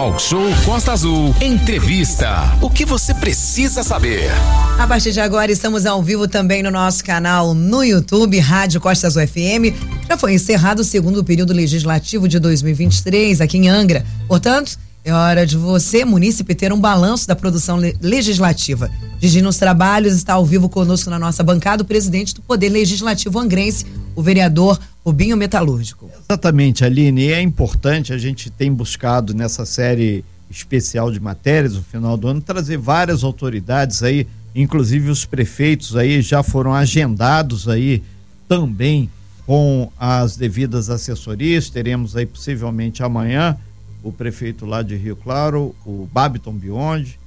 Talk Show Costa Azul. Entrevista. O que você precisa saber? A partir de agora estamos ao vivo também no nosso canal no YouTube, Rádio Costa Azul FM. Já foi encerrado o segundo período legislativo de 2023 aqui em Angra. Portanto, é hora de você, munícipe, ter um balanço da produção legislativa. Dirigindo os trabalhos, está ao vivo conosco na nossa bancada o presidente do Poder Legislativo Angrense, o vereador Rubinho Metalúrgico. Exatamente, Aline. E é importante, a gente tem buscado nessa série especial de matérias no final do ano, trazer várias autoridades aí, inclusive os prefeitos aí já foram agendados aí também com as devidas assessorias. Teremos aí possivelmente amanhã o prefeito lá de Rio Claro, o Babiton Bionde.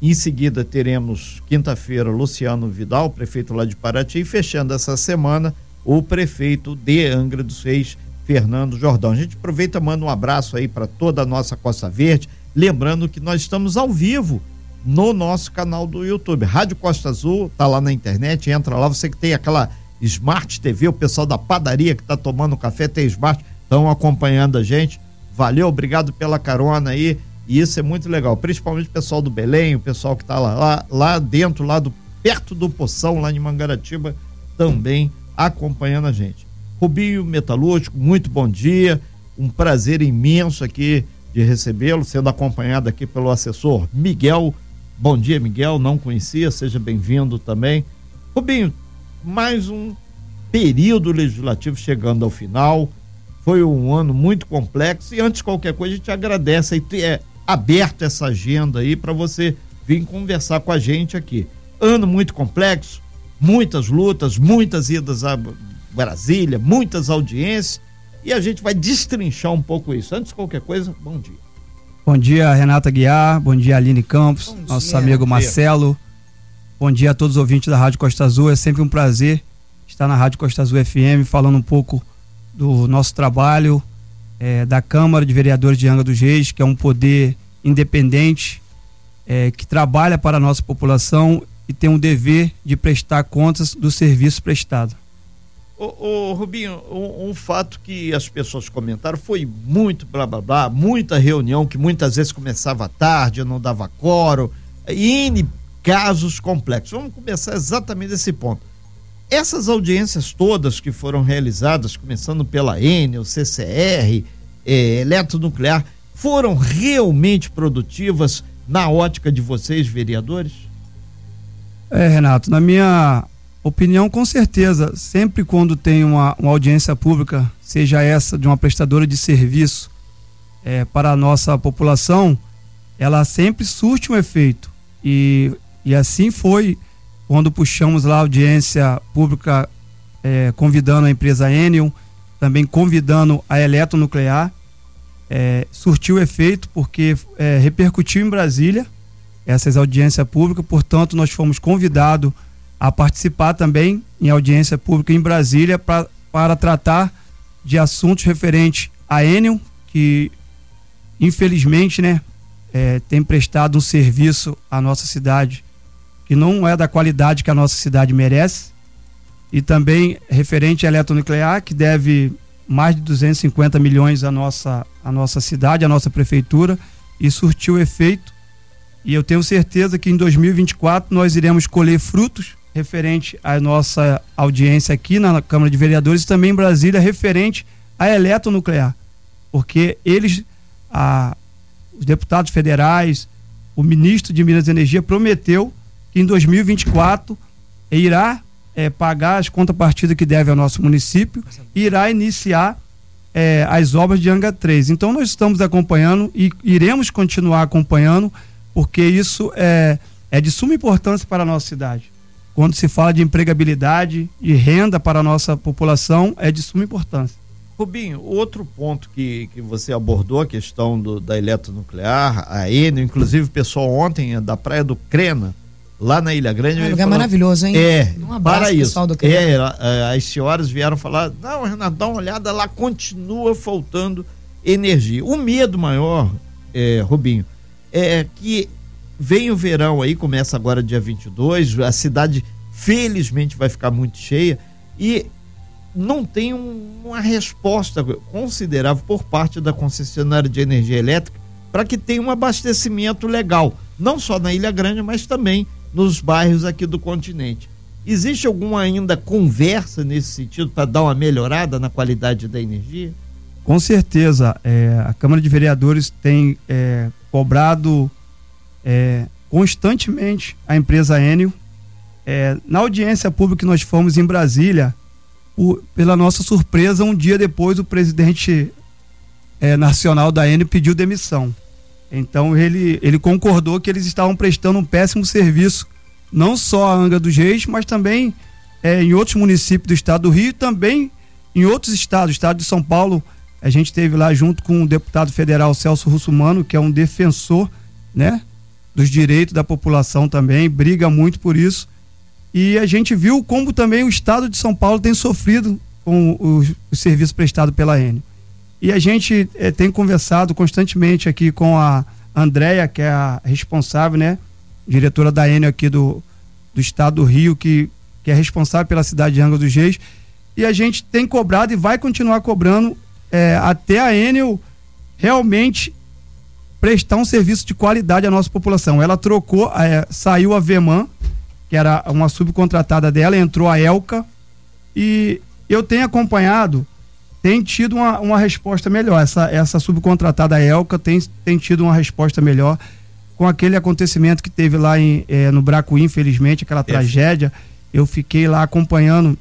Em seguida teremos quinta-feira Luciano Vidal, prefeito lá de Paraty, e fechando essa semana o prefeito de Angra dos Reis, Fernando Jordão. A gente aproveita, manda um abraço aí para toda a nossa Costa Verde, lembrando que nós estamos ao vivo no nosso canal do YouTube, Rádio Costa Azul, tá lá na internet, entra lá, você que tem aquela Smart TV, o pessoal da padaria que tá tomando café tem Smart, estão acompanhando a gente. Valeu, obrigado pela carona aí. E isso é muito legal, principalmente o pessoal do Belém, o pessoal que está lá, lá, lá dentro, lá do perto do Poção, lá em Mangaratiba, também acompanhando a gente. Rubinho Metalúrgico, muito bom dia. Um prazer imenso aqui de recebê-lo, sendo acompanhado aqui pelo assessor Miguel. Bom dia, Miguel. Não conhecia, seja bem-vindo também. Rubinho, mais um período legislativo chegando ao final. Foi um ano muito complexo e antes de qualquer coisa a gente agradece aí ter é, aberto essa agenda aí para você vir conversar com a gente aqui. Ano muito complexo, muitas lutas, muitas idas a Brasília, muitas audiências e a gente vai destrinchar um pouco isso. Antes de qualquer coisa, bom dia. Bom dia, Renata Guiar. Bom dia, Aline Campos, bom nosso dia, amigo Marcelo. Bom dia a todos os ouvintes da Rádio Costa Azul. É sempre um prazer estar na Rádio Costa Azul FM falando um pouco do nosso trabalho, é, da Câmara de Vereadores de Angra dos Reis, que é um poder independente, é, que trabalha para a nossa população e tem um dever de prestar contas do serviço prestado. Ô, ô Rubinho, um, um, fato que as pessoas comentaram foi muito blá blá blá, muita reunião que muitas vezes começava tarde, não dava coro, e casos complexos. Vamos começar exatamente desse ponto. Essas audiências todas que foram realizadas, começando pela Enel, CCR, eh, Eletronuclear, foram realmente produtivas na ótica de vocês, vereadores? É, Renato, na minha opinião, com certeza, sempre quando tem uma, uma audiência pública, seja essa de uma prestadora de serviço é, para a nossa população, ela sempre surte um efeito. E, e assim foi quando puxamos lá a audiência pública é, convidando a empresa Enel, também convidando a Eletronuclear, é, surtiu efeito porque é, repercutiu em Brasília essas audiências públicas, portanto nós fomos convidados a participar também em audiência pública em Brasília pra, para tratar de assuntos referentes a Enel, que infelizmente né, é, tem prestado um serviço à nossa cidade que não é da qualidade que a nossa cidade merece, e também referente à eletronuclear, que deve mais de 250 milhões à nossa, à nossa cidade, à nossa prefeitura, e surtiu efeito. E eu tenho certeza que em 2024 nós iremos colher frutos referente à nossa audiência aqui na Câmara de Vereadores e também em Brasília referente à eletronuclear. Porque eles, a, os deputados federais, o ministro de Minas e Energia prometeu que em 2024 irá é, pagar as contrapartidas que deve ao nosso município irá iniciar é, as obras de Anga 3. Então nós estamos acompanhando e iremos continuar acompanhando, porque isso é, é de suma importância para a nossa cidade. Quando se fala de empregabilidade e renda para a nossa população, é de suma importância. Rubinho, outro ponto que, que você abordou, a questão do, da eletronuclear, a Enel, inclusive o pessoal ontem da Praia do Crena, lá na Ilha Grande. É um lugar falou, maravilhoso, hein? É, um abraço, para isso. Do é, é, as senhoras vieram falar, não, Renato, dá uma olhada, lá continua faltando energia. O medo maior, é, Rubinho, é que vem o verão aí, começa agora dia 22, a cidade felizmente vai ficar muito cheia e não tem um, uma resposta considerável por parte da concessionária de energia elétrica para que tenha um abastecimento legal, não só na Ilha Grande, mas também nos bairros aqui do continente. Existe alguma ainda conversa nesse sentido para dar uma melhorada na qualidade da energia? Com certeza, é, a Câmara de Vereadores tem é, cobrado é, constantemente a empresa Enel. É, na audiência pública que nós fomos em Brasília, o, pela nossa surpresa, um dia depois o presidente é, nacional da Enel pediu demissão. Então ele, ele concordou que eles estavam prestando um péssimo serviço, não só a Angra dos Reis, mas também é, em outros municípios do estado do Rio e também em outros estados. O estado de São Paulo, a gente teve lá junto com o deputado federal Celso Russumano, que é um defensor né, dos direitos da população também, briga muito por isso. E a gente viu como também o estado de São Paulo tem sofrido com os, os serviços prestados pela Enel. E a gente é, tem conversado constantemente aqui com a Andréia, que é a responsável, né? Diretora da Enel aqui do, do estado do Rio, que, que é responsável pela cidade de Angra dos Reis. E a gente tem cobrado e vai continuar cobrando é, até a Enel realmente prestar um serviço de qualidade à nossa população. Ela trocou, é, saiu a Veman, que era uma subcontratada dela, entrou a Elca e eu tenho acompanhado tem tido uma, uma resposta melhor. Essa, essa subcontratada Elca tem, tem tido uma resposta melhor com aquele acontecimento que teve lá em, eh, no Bracuí, infelizmente, aquela tragédia. Eu fiquei lá acompanhando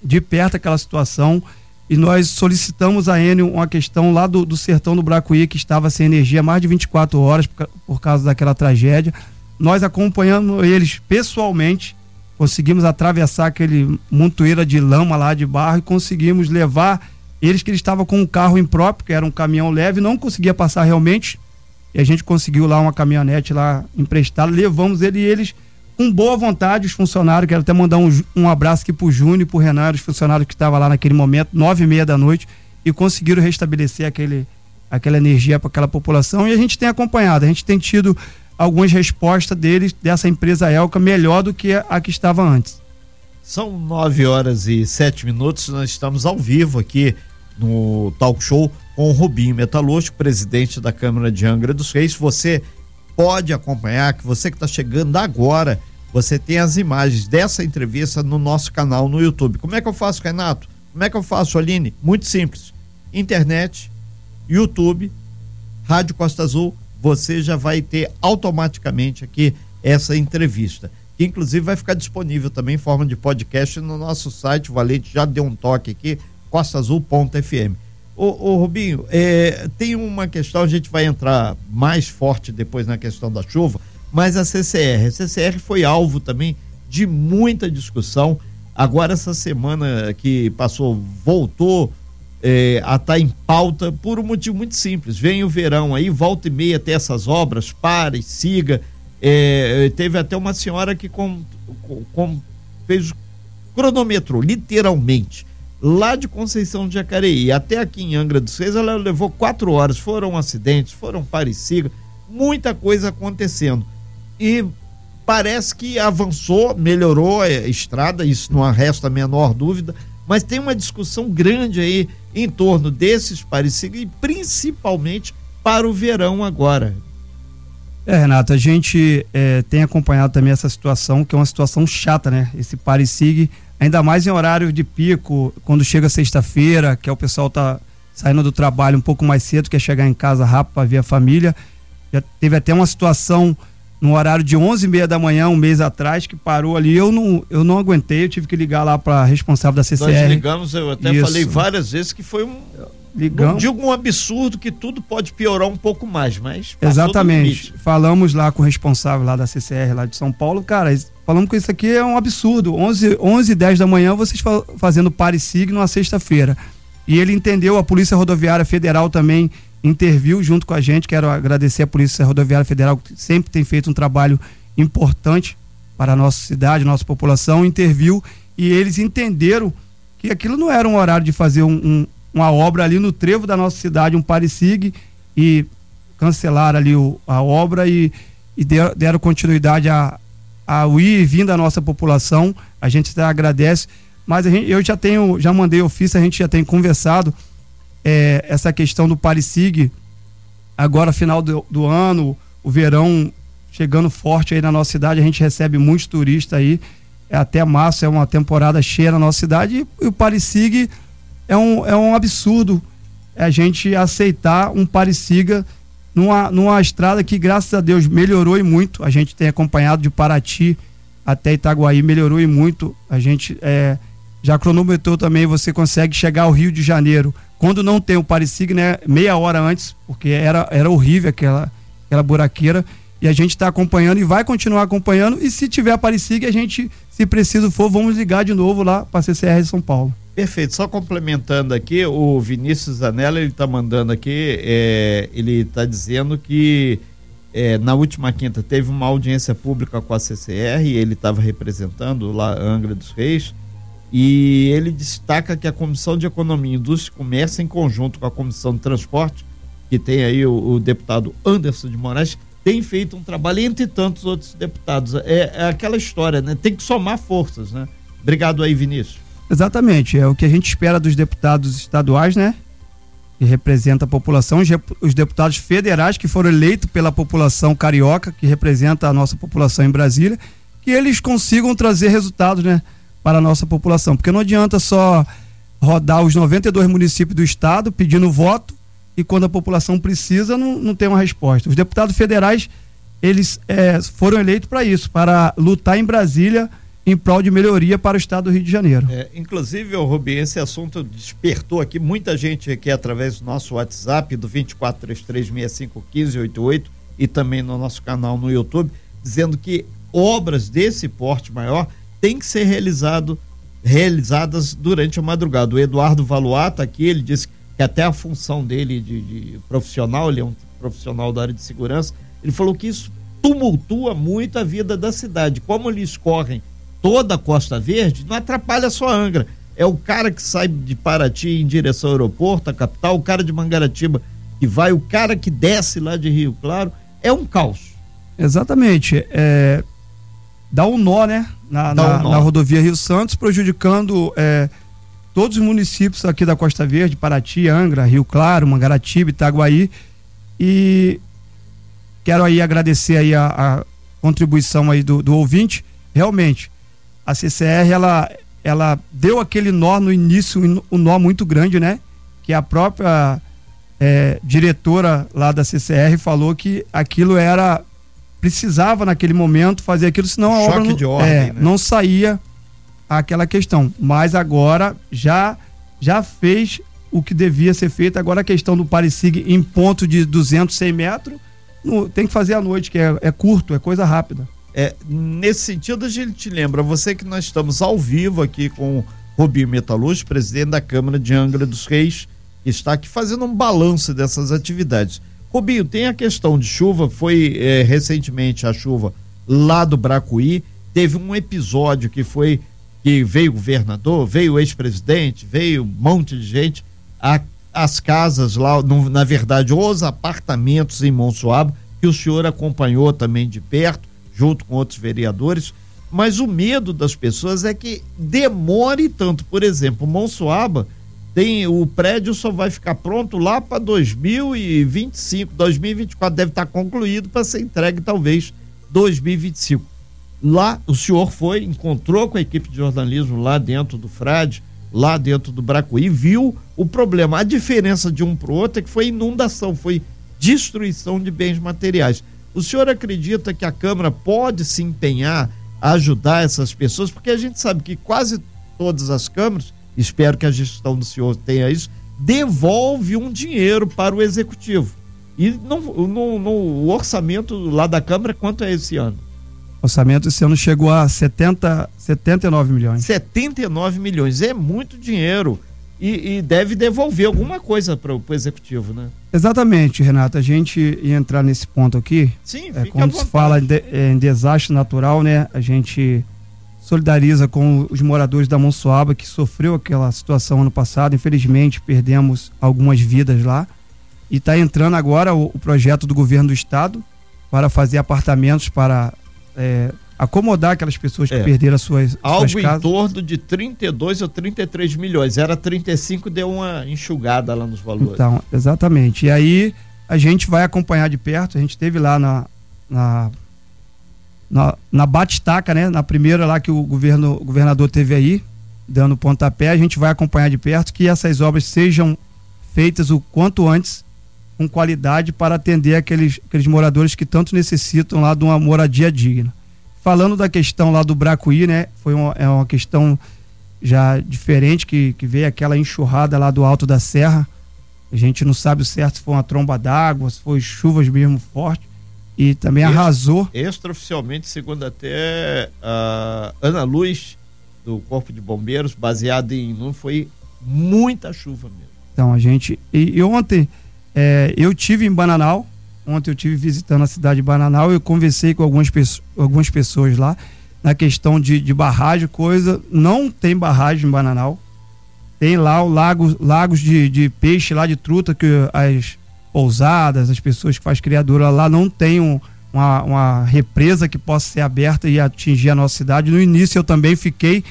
de perto aquela situação e nós solicitamos a Enel uma questão lá do, do sertão do Bracuí que estava sem energia mais de 24 horas por, por causa daquela tragédia. Nós acompanhamos eles pessoalmente conseguimos atravessar aquele montoeira de lama lá de barro e conseguimos levar eles que ele estava com um carro impróprio, que era um caminhão leve, não conseguia passar realmente. E a gente conseguiu lá uma caminhonete lá emprestada, levamos ele e eles com boa vontade, os funcionários, quero até mandar um, um abraço aqui pro Júnior e pro Renan, os funcionários que estavam lá naquele momento, nove e meia da noite, e conseguiram restabelecer aquele, aquela energia para aquela população. E a gente tem acompanhado, a gente tem tido algumas respostas deles, dessa empresa Elca, melhor do que a que estava antes. São nove horas e sete minutos, nós estamos ao vivo aqui no talk show com o Rubinho Metalúrgico, presidente da Câmara de Angra dos Reis. Você pode acompanhar, que você que está chegando agora, você tem as imagens dessa entrevista no nosso canal no YouTube. Como é que eu faço, Renato? Como é que eu faço, Aline? Muito simples. Internet, YouTube, Rádio Costa Azul, você já vai ter automaticamente aqui essa entrevista. Que inclusive vai ficar disponível também em forma de podcast no nosso site. O Valente já deu um toque aqui, costaazul.fm. Ô, ô Rubinho, é, tem uma questão, a gente vai entrar mais forte depois na questão da chuva, mas a CCR. A CCR foi alvo também de muita discussão. Agora, essa semana que passou, voltou é, a estar tá em pauta por um motivo muito simples. Vem o verão aí, volta e meia até essas obras, pare, siga. É, teve até uma senhora que com, com, fez cronometrou, literalmente. Lá de Conceição de Jacareí até aqui em Angra dos Reis, ela levou quatro horas. Foram acidentes, foram pare siga, muita coisa acontecendo. E parece que avançou, melhorou a estrada, isso não resta a menor dúvida, mas tem uma discussão grande aí em torno desses parecidos e principalmente para o verão agora. É, Renato, a gente é, tem acompanhado também essa situação, que é uma situação chata, né? Esse parecig, ainda mais em horário de pico, quando chega sexta-feira, que é o pessoal tá saindo do trabalho um pouco mais cedo, quer chegar em casa rápido para ver a família. Já teve até uma situação no horário de 11 e meia da manhã, um mês atrás, que parou ali. Eu não, eu não aguentei, eu tive que ligar lá para responsável da CCR. Nós ligamos, eu até Isso. falei várias vezes que foi um. Ligamos. Não digo um absurdo que tudo pode piorar um pouco mais, mas. Exatamente. Falamos lá com o responsável lá da CCR, lá de São Paulo. Cara, falamos que isso aqui é um absurdo. 11, 11 e 10 da manhã, vocês fazendo pare signo na sexta-feira. E ele entendeu, a Polícia Rodoviária Federal também interviu junto com a gente. Quero agradecer a Polícia Rodoviária Federal, que sempre tem feito um trabalho importante para a nossa cidade, nossa população. Interviu e eles entenderam que aquilo não era um horário de fazer um, um, uma obra ali no trevo da nossa cidade, um parecig, e cancelaram ali o, a obra e, e deram, deram continuidade a, ao ir e vir da nossa população. A gente até agradece, mas gente, eu já tenho, já mandei ofício, a gente já tem conversado é, essa questão do Parisig agora final do, do ano, o verão chegando forte aí na nossa cidade, a gente recebe muitos turistas aí. É, até março é uma temporada cheia na nossa cidade e, e o Parisig é um, é um absurdo a gente aceitar um Parisiga numa, numa estrada que, graças a Deus, melhorou e muito. A gente tem acompanhado de Paraty até Itaguaí, melhorou e muito. A gente é, já cronometrou também, você consegue chegar ao Rio de Janeiro. Quando não tem o Parisig, né, meia hora antes, porque era, era horrível aquela, aquela buraqueira. E a gente está acompanhando e vai continuar acompanhando. E se tiver Parisig, a gente, se preciso for, vamos ligar de novo lá para a CCR de São Paulo. Perfeito. Só complementando aqui, o Vinícius Zanella, ele está mandando aqui, é, ele está dizendo que é, na última quinta teve uma audiência pública com a CCR, ele estava representando lá Angra dos Reis, e ele destaca que a Comissão de Economia, Indústria e Comércio, em conjunto com a Comissão de Transporte, que tem aí o, o deputado Anderson de Moraes, tem feito um trabalho entre tantos outros deputados. É, é aquela história, né? Tem que somar forças, né? Obrigado aí, Vinícius. Exatamente, é o que a gente espera dos deputados estaduais, né? Que representa a população, os deputados federais que foram eleitos pela população carioca, que representa a nossa população em Brasília, que eles consigam trazer resultados, né? Para a nossa população, porque não adianta só rodar os 92 municípios do estado pedindo voto e quando a população precisa não, não tem uma resposta. Os deputados federais eles é, foram eleitos para isso, para lutar em Brasília em prol de melhoria para o estado do Rio de Janeiro. É, inclusive, Rubi, esse assunto despertou aqui muita gente aqui através do nosso WhatsApp do 2433651588 e também no nosso canal no YouTube, dizendo que obras desse porte maior têm que ser realizado, realizadas durante a madrugada. O Eduardo Valuata aqui, ele disse que até a função dele de, de profissional, ele é um profissional da área de segurança, ele falou que isso tumultua muito a vida da cidade. Como eles correm toda a Costa Verde, não atrapalha só Angra. É o cara que sai de Paraty em direção ao aeroporto, a capital, o cara de Mangaratiba que vai, o cara que desce lá de Rio Claro. É um caos. Exatamente. É, dá um nó, né? Na, na, um nó. na rodovia Rio Santos, prejudicando é, todos os municípios aqui da Costa Verde, Paraty, Angra, Rio Claro, Mangaratiba, Itaguaí. E quero aí agradecer aí a, a contribuição aí do, do, ouvinte. Realmente, a CCR, ela, ela deu aquele nó no início, um nó muito grande, né? Que a própria é, diretora lá da CCR falou que aquilo era precisava naquele momento fazer aquilo, senão a Choque obra não, ordem, é, né? não saía aquela questão. Mas agora já já fez o que devia ser feito. Agora a questão do Parisig em ponto de 200, 100 metros, no, tem que fazer à noite, que é, é curto, é coisa rápida. É, nesse sentido, a gente lembra você que nós estamos ao vivo aqui com Rubinho Metaluz, presidente da Câmara de Angra dos Reis, que está aqui fazendo um balanço dessas atividades. Rubinho, tem a questão de chuva, foi é, recentemente a chuva lá do Bracuí, teve um episódio que foi que veio governador, veio ex-presidente, veio um monte de gente, a, as casas lá, no, na verdade, os apartamentos em Monsuaba, que o senhor acompanhou também de perto, junto com outros vereadores, mas o medo das pessoas é que demore tanto. Por exemplo, Monsuaba tem o prédio só vai ficar pronto lá para 2025, 2024 deve estar concluído para ser entregue talvez 2025 Lá o senhor foi, encontrou com a equipe de jornalismo lá dentro do Frade, lá dentro do Bracuí, viu o problema. A diferença de um para o outro é que foi inundação, foi destruição de bens materiais. O senhor acredita que a Câmara pode se empenhar a ajudar essas pessoas? Porque a gente sabe que quase todas as câmaras, espero que a gestão do senhor tenha isso, devolve um dinheiro para o executivo. E no, no, no orçamento lá da Câmara, quanto é esse ano? Orçamento esse ano chegou a 70, 79 milhões. 79 milhões, é muito dinheiro. E, e deve devolver alguma coisa para o executivo, né? Exatamente, Renato. A gente ia entrar nesse ponto aqui. Sim, é, Quando se fala de, é, em desastre natural, né? A gente solidariza com os moradores da Monsoaba que sofreu aquela situação ano passado. Infelizmente, perdemos algumas vidas lá. E está entrando agora o, o projeto do governo do estado para fazer apartamentos para é, acomodar aquelas pessoas que é. perderam as suas, Algo suas casas. em torno de 32 ou 33 milhões. Era 35, deu uma enxugada lá nos valores. Então, exatamente. E aí a gente vai acompanhar de perto. A gente teve lá na, na, na, na Batistaca, né? Na primeira lá que o, governo, o governador teve aí, dando pontapé. A gente vai acompanhar de perto que essas obras sejam feitas o quanto antes, com qualidade, para atender aqueles, aqueles moradores que tanto necessitam lá de uma moradia digna. Falando da questão lá do Bracuí, né? Foi uma, é uma questão já diferente que, que veio aquela enxurrada lá do alto da serra a gente não sabe o certo se foi uma tromba d'água, se foi chuvas mesmo fortes. E também Extra, arrasou. Extraoficialmente, segundo até a Ana Luz, do Corpo de Bombeiros, baseado em. Não foi muita chuva mesmo. Então, a gente. E, e ontem, é, eu tive em Bananal. Ontem eu tive visitando a cidade de Bananal. Eu conversei com algumas, algumas pessoas lá na questão de, de barragem, coisa. Não tem barragem em Bananal. Tem lá o lago, lagos de, de peixe lá de truta que as pousadas, as pessoas que fazem criadura lá não tem um, uma, uma represa que possa ser aberta e atingir a nossa cidade. No início eu também fiquei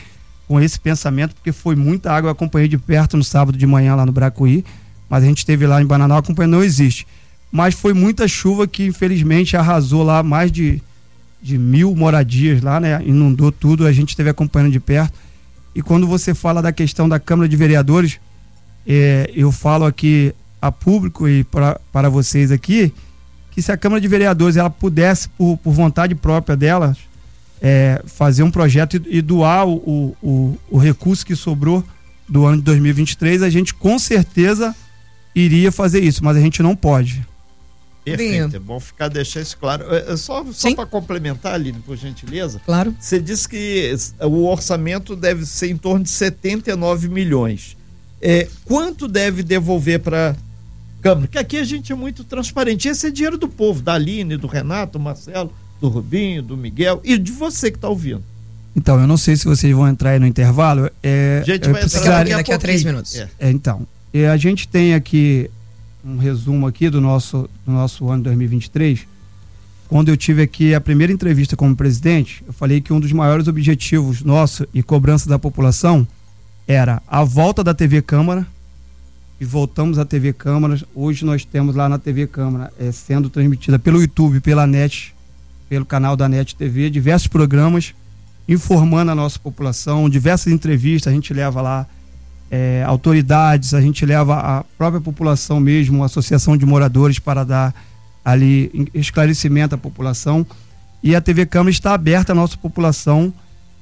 com esse pensamento, porque foi muita água, eu acompanhei de perto no sábado de manhã lá no Bracuí, mas a gente esteve lá em Bananal, acompanhando, não existe. Mas foi muita chuva que infelizmente arrasou lá mais de, de mil moradias lá, né? Inundou tudo, a gente esteve acompanhando de perto. E quando você fala da questão da Câmara de Vereadores, é, eu falo aqui a público e para vocês aqui que se a Câmara de Vereadores ela pudesse, por, por vontade própria dela, é, fazer um projeto e, e doar o, o, o, recurso que sobrou do ano de 2023, a gente com certeza iria fazer isso, mas a gente não pode. Perfeito, é bom ficar deixar isso claro. É, é só só para complementar, Aline, por gentileza. Claro. Você disse que o orçamento deve ser em torno de 79 milhões. É, quanto deve devolver para Câmara? Porque aqui a gente é muito transparente. Esse é dinheiro do povo, da Aline, do Renato, do Marcelo, do Rubinho, do Miguel e de você que está ouvindo. Então, eu não sei se vocês vão entrar aí no intervalo. É, a gente vai entrar daqui a, daqui a três minutos. É. É, então, é, a gente tem aqui um resumo aqui do nosso, do nosso ano 2023. Quando eu tive aqui a primeira entrevista como presidente, eu falei que um dos maiores objetivos nosso e cobrança da população era a volta da TV Câmara. E voltamos à TV Câmara. Hoje nós temos lá na TV Câmara, é, sendo transmitida pelo YouTube, pela NET, pelo canal da NET TV, diversos programas informando a nossa população, diversas entrevistas, a gente leva lá é, autoridades, a gente leva a própria população mesmo, a associação de moradores para dar ali esclarecimento à população. E a TV Câmara está aberta à nossa população.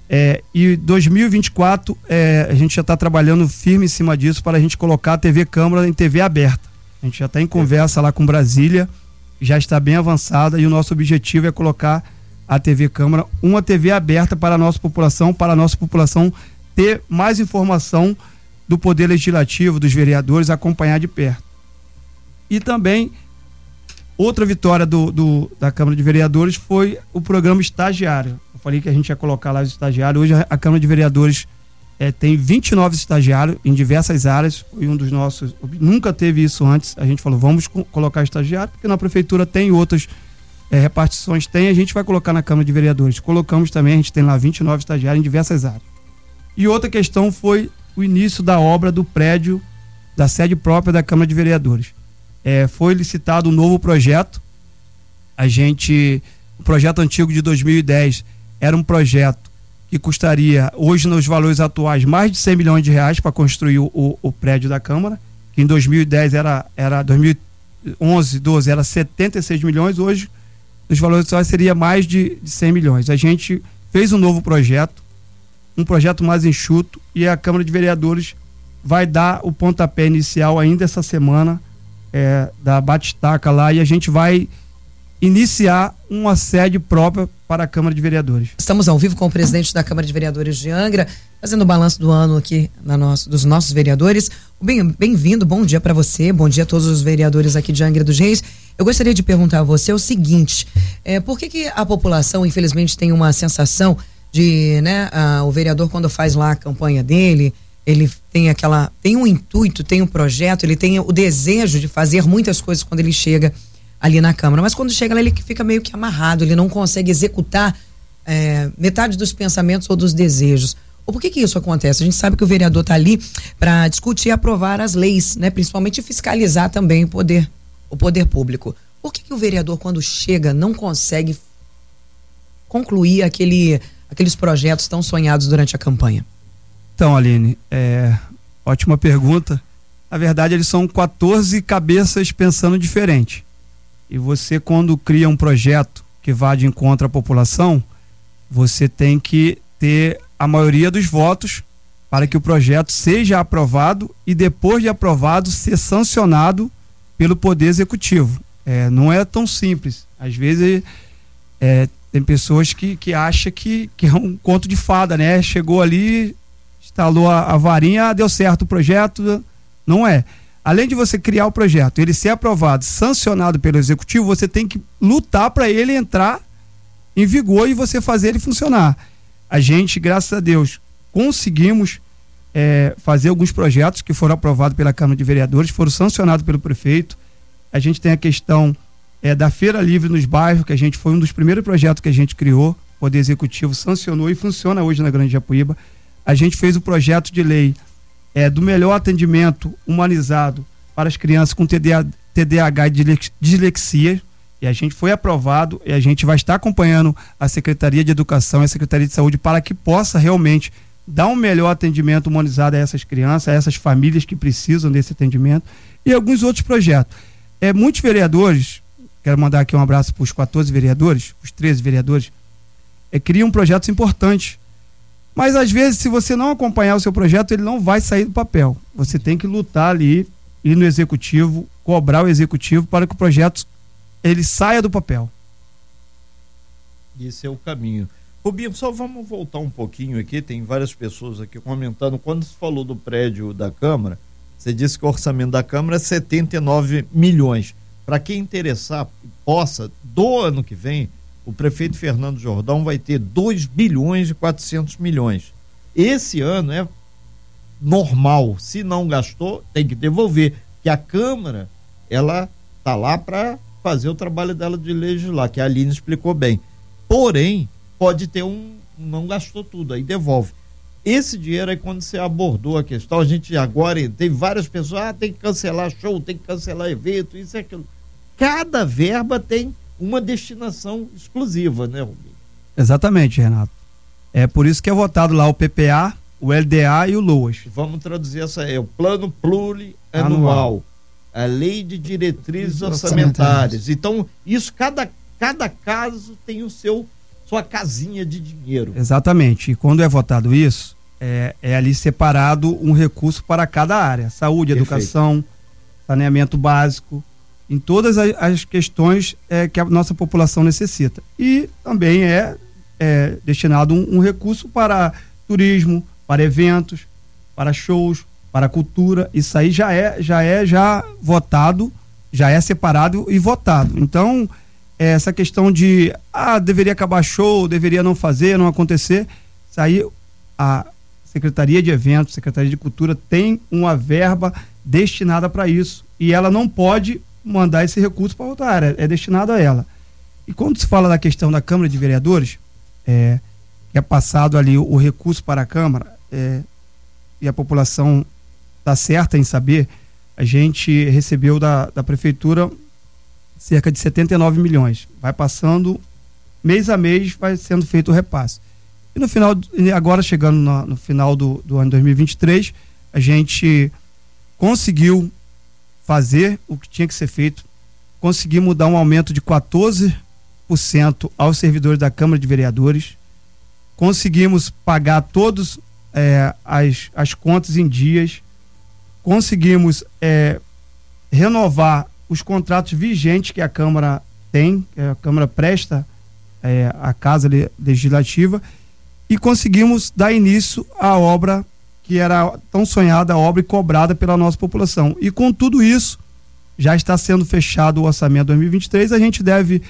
É, e 2024 é, a gente já está trabalhando firme em cima disso para a gente colocar a TV Câmara em TV aberta. A gente já está em conversa lá com Brasília, já está bem avançada e o nosso objetivo é colocar a TV Câmara uma TV aberta para a nossa população, para a nossa população ter mais informação do Poder Legislativo, dos vereadores, acompanhar de perto. E também, outra vitória do, do, da Câmara de Vereadores foi o programa estagiário. Eu falei que a gente ia colocar lá os estagiários. Hoje a, a Câmara de Vereadores é, tem 29 estagiários em diversas áreas. Foi um dos nossos. Nunca teve isso antes. A gente falou, vamos co colocar estagiário, porque na prefeitura tem outras é, repartições, tem, a gente vai colocar na Câmara de Vereadores. Colocamos também, a gente tem lá 29 estagiários em diversas áreas. E outra questão foi o início da obra do prédio da sede própria da Câmara de Vereadores. É, foi licitado um novo projeto. A gente, o projeto antigo de 2010 era um projeto que custaria, hoje nos valores atuais, mais de 100 milhões de reais para construir o, o, o, prédio da Câmara, que em 2010 era, era 2011, 12 era 76 milhões, hoje nos valores atuais seria mais de, de 100 milhões. A gente fez um novo projeto, um projeto mais enxuto e a Câmara de Vereadores vai dar o pontapé inicial ainda essa semana é, da Batistaca lá e a gente vai iniciar uma sede própria para a Câmara de Vereadores. Estamos ao vivo com o presidente da Câmara de Vereadores de Angra, fazendo o balanço do ano aqui na nosso, dos nossos vereadores. Bem-vindo, bem bom dia para você, bom dia a todos os vereadores aqui de Angra dos Reis. Eu gostaria de perguntar a você o seguinte: é, por que, que a população, infelizmente, tem uma sensação de, né, o vereador quando faz lá a campanha dele, ele tem aquela, tem um intuito, tem um projeto, ele tem o desejo de fazer muitas coisas quando ele chega ali na Câmara, mas quando chega lá ele fica meio que amarrado, ele não consegue executar é, metade dos pensamentos ou dos desejos. Ou por que que isso acontece? A gente sabe que o vereador está ali para discutir e aprovar as leis, né? Principalmente fiscalizar também o poder o poder público. Por que, que o vereador, quando chega, não consegue concluir aquele, aqueles projetos tão sonhados durante a campanha? Então, Aline, é, ótima pergunta. Na verdade, eles são 14 cabeças pensando diferente. E você, quando cria um projeto que vá de encontro à população, você tem que ter a maioria dos votos para que o projeto seja aprovado e depois de aprovado ser sancionado pelo poder executivo. É, não é tão simples. Às vezes é, tem pessoas que, que acham que, que é um conto de fada, né? Chegou ali, instalou a, a varinha, deu certo o projeto. Não é. Além de você criar o projeto, ele ser aprovado, sancionado pelo executivo, você tem que lutar para ele entrar em vigor e você fazer ele funcionar. A gente, graças a Deus, conseguimos é, fazer alguns projetos que foram aprovados pela Câmara de Vereadores, foram sancionados pelo prefeito. A gente tem a questão é, da Feira Livre nos bairros, que a gente foi um dos primeiros projetos que a gente criou, o Poder Executivo sancionou e funciona hoje na Grande Japuíba. A gente fez o projeto de lei é, do melhor atendimento humanizado para as crianças com TDA, TDAH e dislexia, e a gente foi aprovado e a gente vai estar acompanhando a Secretaria de Educação e a Secretaria de Saúde para que possa realmente dar um melhor atendimento humanizado a essas crianças, a essas famílias que precisam desse atendimento e alguns outros projetos. É, muitos vereadores, quero mandar aqui um abraço para os 14 vereadores, os 13 vereadores, é, criam projetos importantes. Mas às vezes, se você não acompanhar o seu projeto, ele não vai sair do papel. Você tem que lutar ali, ir no executivo, cobrar o executivo para que o projeto ele saia do papel. Esse é o caminho. Rubinho, só vamos voltar um pouquinho aqui, tem várias pessoas aqui comentando. Quando você falou do prédio da Câmara, você disse que o orçamento da Câmara é 79 milhões. Para quem interessar, possa, do ano que vem, o prefeito Fernando Jordão vai ter 2 bilhões e 400 milhões. Esse ano é normal. Se não gastou, tem que devolver. Que a Câmara, ela tá lá para fazer o trabalho dela de legislar, que a Aline explicou bem. Porém, pode ter um. não gastou tudo, aí devolve. Esse dinheiro aí, quando você abordou a questão, a gente agora tem várias pessoas, ah, tem que cancelar show, tem que cancelar evento, isso e aquilo. Cada verba tem uma destinação exclusiva, né, Rubinho? Exatamente, Renato. É por isso que é votado lá o PPA, o LDA e o LOAS. Vamos traduzir essa aí, é o plano plurianual, a lei de diretrizes orçamentárias. Então, isso, cada, cada caso tem o seu sua casinha de dinheiro. Exatamente. E quando é votado isso, é, é ali separado um recurso para cada área: saúde, Perfeito. educação, saneamento básico, em todas as, questões é, que a nossa população necessita. E também é, é destinado um, um recurso para turismo, para eventos, para shows, para cultura. Isso aí já é já é já votado, já é separado e votado. Então essa questão de ah, deveria acabar show, deveria não fazer, não acontecer. Isso aí a Secretaria de Eventos, Secretaria de Cultura tem uma verba destinada para isso e ela não pode mandar esse recurso para outra área, é destinado a ela. E quando se fala da questão da Câmara de Vereadores, é, é passado ali o, o recurso para a Câmara, é, e a população está certa em saber, a gente recebeu da, da Prefeitura cerca de 79 milhões. Vai passando mês a mês, vai sendo feito o repasse. E no final, agora chegando no, no final do, do ano 2023, a gente conseguiu fazer o que tinha que ser feito, conseguimos dar um aumento de 14% aos servidores da Câmara de Vereadores, conseguimos pagar todos é, as, as contas em dias, conseguimos é, renovar os contratos vigentes que a Câmara tem, que a Câmara presta é, à Casa Legislativa, e conseguimos dar início à obra que era tão sonhada, a obra e cobrada pela nossa população. E com tudo isso, já está sendo fechado o orçamento 2023, a gente deve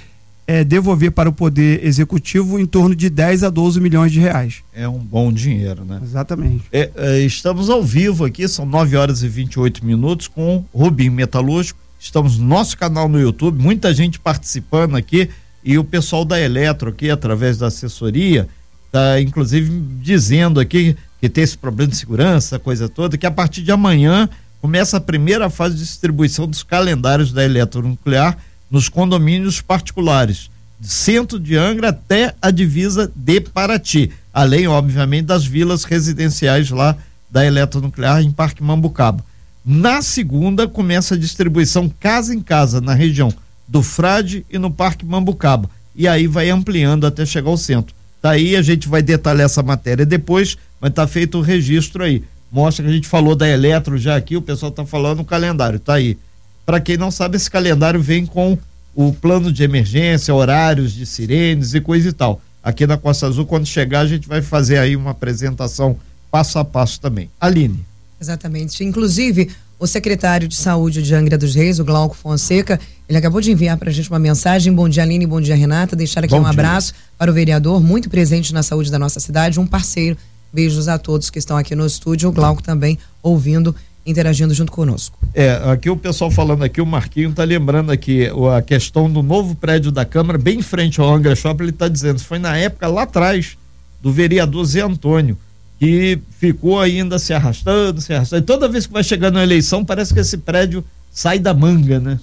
é, devolver para o Poder Executivo em torno de 10 a 12 milhões de reais. É um bom dinheiro, né? Exatamente. É, é, estamos ao vivo aqui, são 9 horas e 28 minutos, com Rubim Metalúrgico, Estamos no nosso canal no YouTube, muita gente participando aqui e o pessoal da Eletro aqui, através da assessoria, está inclusive dizendo aqui que tem esse problema de segurança, coisa toda, que a partir de amanhã começa a primeira fase de distribuição dos calendários da eletronuclear nos condomínios particulares, de centro de Angra até a divisa de Paraty, além, obviamente, das vilas residenciais lá da eletronuclear em Parque Mambucaba. Na segunda, começa a distribuição casa em casa na região do Frade e no Parque Mambucaba. E aí vai ampliando até chegar ao centro. Daí a gente vai detalhar essa matéria depois, mas tá feito o registro aí. Mostra que a gente falou da Eletro já aqui, o pessoal tá falando o calendário, tá aí. Para quem não sabe, esse calendário vem com o plano de emergência, horários de sirenes e coisa e tal. Aqui na Costa Azul, quando chegar, a gente vai fazer aí uma apresentação passo a passo também. Aline. Exatamente. Inclusive, o secretário de Saúde de Angra dos Reis, o Glauco Fonseca, ele acabou de enviar para a gente uma mensagem. Bom dia, Aline, bom dia, Renata. Deixar aqui bom um dia. abraço para o vereador, muito presente na saúde da nossa cidade, um parceiro. Beijos a todos que estão aqui no estúdio. O Glauco também ouvindo interagindo junto conosco. É, aqui o pessoal falando aqui, o Marquinho está lembrando aqui a questão do novo prédio da Câmara, bem em frente ao Angra Shopping, ele está dizendo, foi na época lá atrás do vereador Zé Antônio, que ficou ainda se arrastando, se arrastando. E toda vez que vai chegando a eleição, parece que esse prédio sai da manga, né?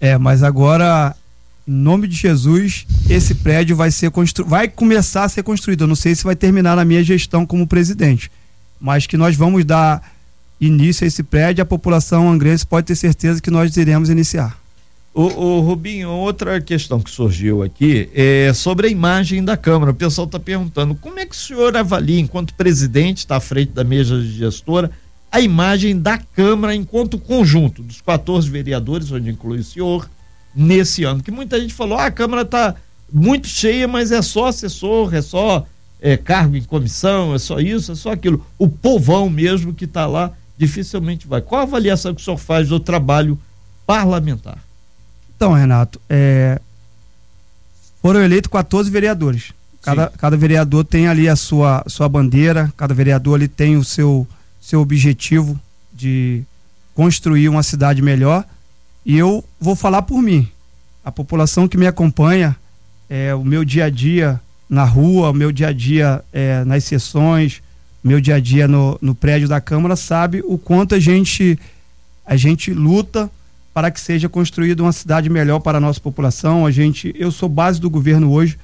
É, mas agora, em nome de Jesus, esse prédio vai ser construído, vai começar a ser construído. Eu não sei se vai terminar na minha gestão como presidente, mas que nós vamos dar início a esse prédio, a população angrense pode ter certeza que nós iremos iniciar. O, o Rubinho, outra questão que surgiu aqui é sobre a imagem da Câmara. O pessoal está perguntando como é que o senhor avalia, enquanto presidente, está à frente da mesa de gestora, a imagem da Câmara enquanto conjunto dos 14 vereadores, onde inclui o senhor, nesse ano. Que muita gente falou, ah, a Câmara está muito cheia, mas é só assessor, é só é, cargo em comissão, é só isso, é só aquilo. O povão mesmo que está lá dificilmente vai. Qual a avaliação que o senhor faz do trabalho parlamentar? Então, Renato, é, foram eleitos 14 vereadores. Cada, cada vereador tem ali a sua, sua bandeira, cada vereador ali tem o seu, seu objetivo de construir uma cidade melhor. E eu vou falar por mim. A população que me acompanha, é, o meu dia a dia na rua, o meu dia a dia é, nas sessões, meu dia a dia no, no prédio da Câmara sabe o quanto a gente a gente luta para que seja construída uma cidade melhor para a nossa população. A gente, eu sou base do governo hoje,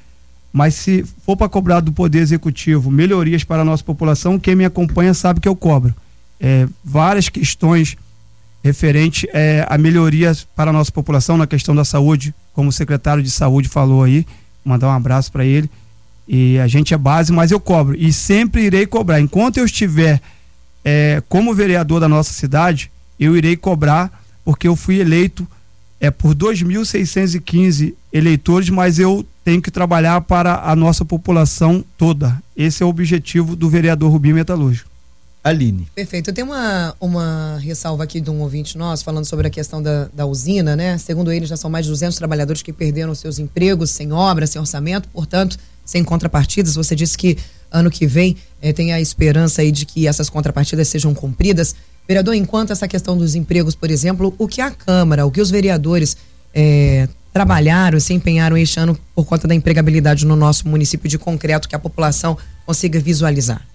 mas se for para cobrar do poder executivo melhorias para a nossa população, quem me acompanha sabe que eu cobro. É, várias questões referente é, a melhorias para a nossa população na questão da saúde, como o secretário de saúde falou aí, mandar um abraço para ele. E a gente é base, mas eu cobro. E sempre irei cobrar. Enquanto eu estiver é, como vereador da nossa cidade, eu irei cobrar, porque eu fui eleito é, por 2.615 eleitores, mas eu tenho que trabalhar para a nossa população toda. Esse é o objetivo do vereador Rubinho Metalúrgico. Aline. Perfeito. Eu tenho uma, uma ressalva aqui de um ouvinte nosso falando sobre a questão da, da usina, né? Segundo ele, já são mais de 200 trabalhadores que perderam seus empregos sem obra, sem orçamento, portanto, sem contrapartidas. Você disse que ano que vem eh, tem a esperança aí de que essas contrapartidas sejam cumpridas. Vereador, enquanto essa questão dos empregos, por exemplo, o que a Câmara, o que os vereadores eh, trabalharam, se empenharam este ano por conta da empregabilidade no nosso município de concreto, que a população consiga visualizar?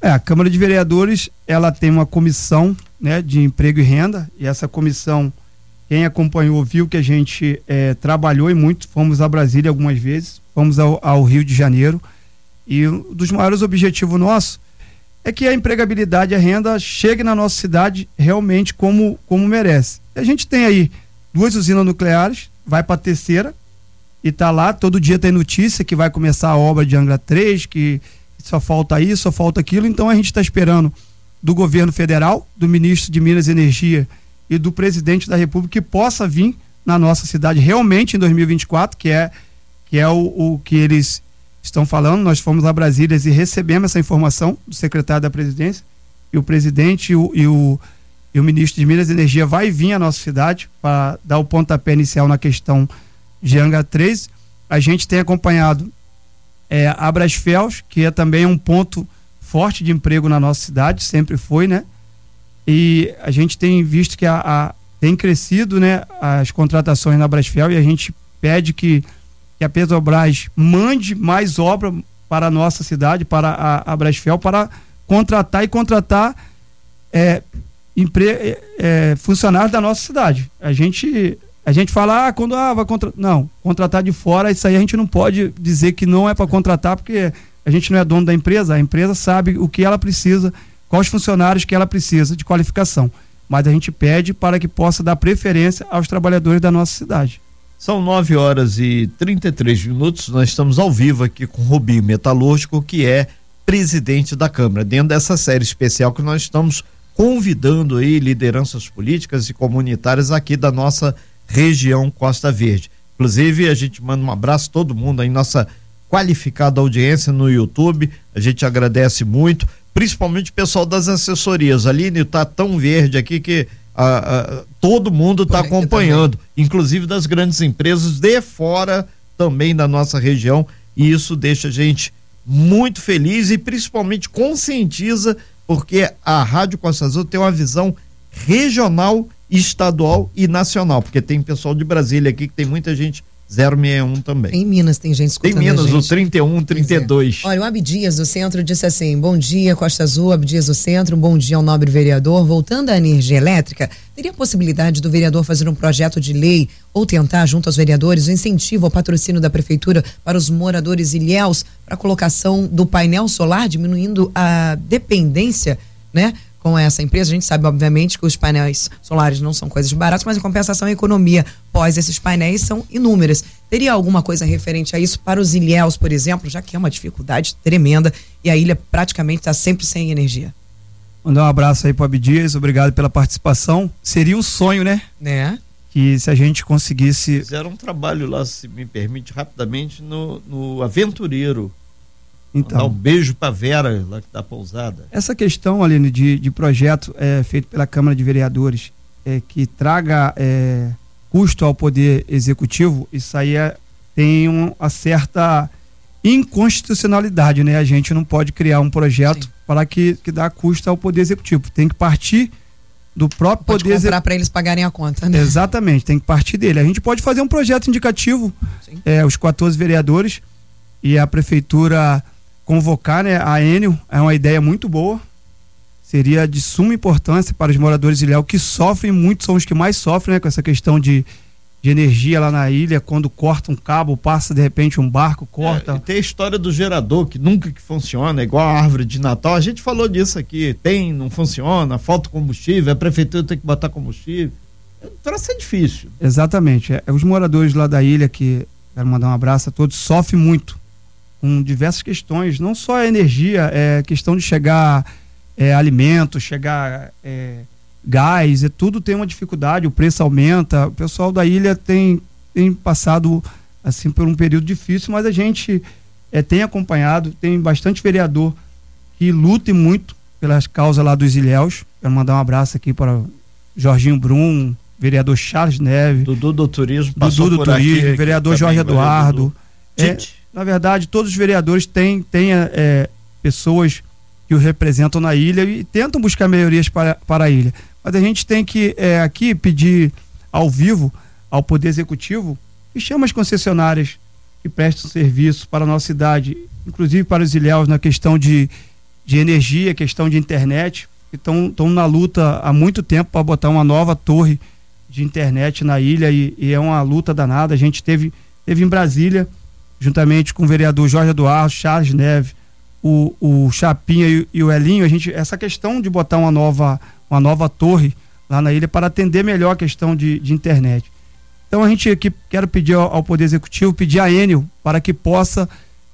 É, a Câmara de Vereadores, ela tem uma comissão né, de emprego e renda, e essa comissão, quem acompanhou viu que a gente é, trabalhou e muito, fomos a Brasília algumas vezes, fomos ao, ao Rio de Janeiro, e um dos maiores objetivos nossos é que a empregabilidade e a renda chegue na nossa cidade realmente como, como merece. A gente tem aí duas usinas nucleares, vai para a terceira, e tá lá, todo dia tem notícia que vai começar a obra de Angra 3, que só falta isso, só falta aquilo. Então a gente está esperando do governo federal, do ministro de Minas e Energia e do presidente da República que possa vir na nossa cidade realmente em 2024, que é que é o, o que eles estão falando. Nós fomos a Brasília e recebemos essa informação do secretário da presidência e o presidente e o, e o, e o ministro de Minas e Energia vai vir à nossa cidade para dar o pontapé inicial na questão de Anga 3. A gente tem acompanhado é, a Brasfels, que é também um ponto forte de emprego na nossa cidade, sempre foi, né? E a gente tem visto que a, a tem crescido, né, as contratações na Brasfel e a gente pede que, que a Petrobras mande mais obra para a nossa cidade, para a, a Brasfel, para contratar e contratar é, empre, é, é, funcionários da nossa cidade. A gente a gente fala, ah, quando ah, vai contratar. Não, contratar de fora, isso aí a gente não pode dizer que não é para contratar, porque a gente não é dono da empresa, a empresa sabe o que ela precisa, quais funcionários que ela precisa de qualificação. Mas a gente pede para que possa dar preferência aos trabalhadores da nossa cidade. São 9 horas e 33 minutos. Nós estamos ao vivo aqui com Rubinho Metalúrgico, que é presidente da Câmara, dentro dessa série especial que nós estamos convidando aí lideranças políticas e comunitárias aqui da nossa região Costa Verde. Inclusive, a gente manda um abraço a todo mundo aí, nossa qualificada audiência no YouTube. A gente agradece muito, principalmente o pessoal das assessorias. Aline está tão verde aqui que todo mundo está acompanhando, inclusive das grandes empresas de fora também da nossa região. E isso deixa a gente muito feliz e principalmente conscientiza, porque a Rádio Costa Azul tem uma visão regional estadual e nacional, porque tem pessoal de Brasília aqui que tem muita gente 061 também. Em Minas tem gente escutando Tem Minas, o 31, 32. É. Olha, o Abdias do Centro disse assim: Bom dia, Costa Azul, Abdias do Centro, bom dia ao nobre vereador. Voltando à energia elétrica, teria possibilidade do vereador fazer um projeto de lei ou tentar, junto aos vereadores, o incentivo ao patrocínio da prefeitura para os moradores ilhéus para a colocação do painel solar, diminuindo a dependência, né? Com essa empresa. A gente sabe, obviamente, que os painéis solares não são coisas baratas, mas em compensação a economia pós esses painéis são inúmeras. Teria alguma coisa referente a isso para os ilhéus, por exemplo, já que é uma dificuldade tremenda e a ilha praticamente está sempre sem energia? Mandar um abraço aí para o Abdias, obrigado pela participação. Seria um sonho, né? Né? Que se a gente conseguisse. Fizeram um trabalho lá, se me permite, rapidamente, no, no Aventureiro então, Dá um beijo para Vera, lá que está pousada. Essa questão, Aline, de, de projeto é, feito pela Câmara de Vereadores, é, que traga é, custo ao Poder Executivo, isso aí é, tem uma certa inconstitucionalidade, né? A gente não pode criar um projeto Sim. para que, que dá custo ao Poder Executivo. Tem que partir do próprio pode Poder Executivo. para eles pagarem a conta, né? Exatamente, tem que partir dele. A gente pode fazer um projeto indicativo, é, os 14 vereadores e a Prefeitura convocar né, a Enio é uma ideia muito boa. Seria de suma importância para os moradores de Ilhéu que sofrem muito, são os que mais sofrem né, com essa questão de, de energia lá na ilha, quando corta um cabo, passa de repente um barco, corta. É, tem a história do gerador que nunca que funciona, igual a árvore de Natal. A gente falou disso aqui, tem, não funciona, falta combustível, a prefeitura tem que botar combustível. Para ser difícil. Exatamente. É, os moradores lá da ilha, que quero mandar um abraço a todos, sofrem muito com diversas questões, não só a energia, é questão de chegar é, alimento, chegar é, gás, é, tudo tem uma dificuldade, o preço aumenta. O pessoal da ilha tem, tem passado assim por um período difícil, mas a gente é, tem acompanhado, tem bastante vereador que luta muito pelas causas lá dos ilhéus. Quero mandar um abraço aqui para Jorginho Brum, vereador Charles Neves. Dudu do Turismo, Dudu do Turismo, aqui, vereador Jorge Eduardo. É, na verdade, todos os vereadores têm, têm é, pessoas que o representam na ilha e tentam buscar melhorias para, para a ilha. Mas a gente tem que é, aqui pedir ao vivo, ao Poder Executivo, que chama as concessionárias que prestam serviço para a nossa cidade, inclusive para os ilhéus na questão de, de energia, questão de internet, que estão na luta há muito tempo para botar uma nova torre de internet na ilha e, e, é uma luta danada. A gente teve, teve em Brasília juntamente com o vereador Jorge Eduardo, Charles Neve, o, o Chapinha e, e, o Elinho, a gente, essa questão de botar uma nova, uma nova torre lá na ilha para atender melhor a questão de, de internet. Então a gente aqui quero pedir ao, ao Poder Executivo, pedir a Enel para que possa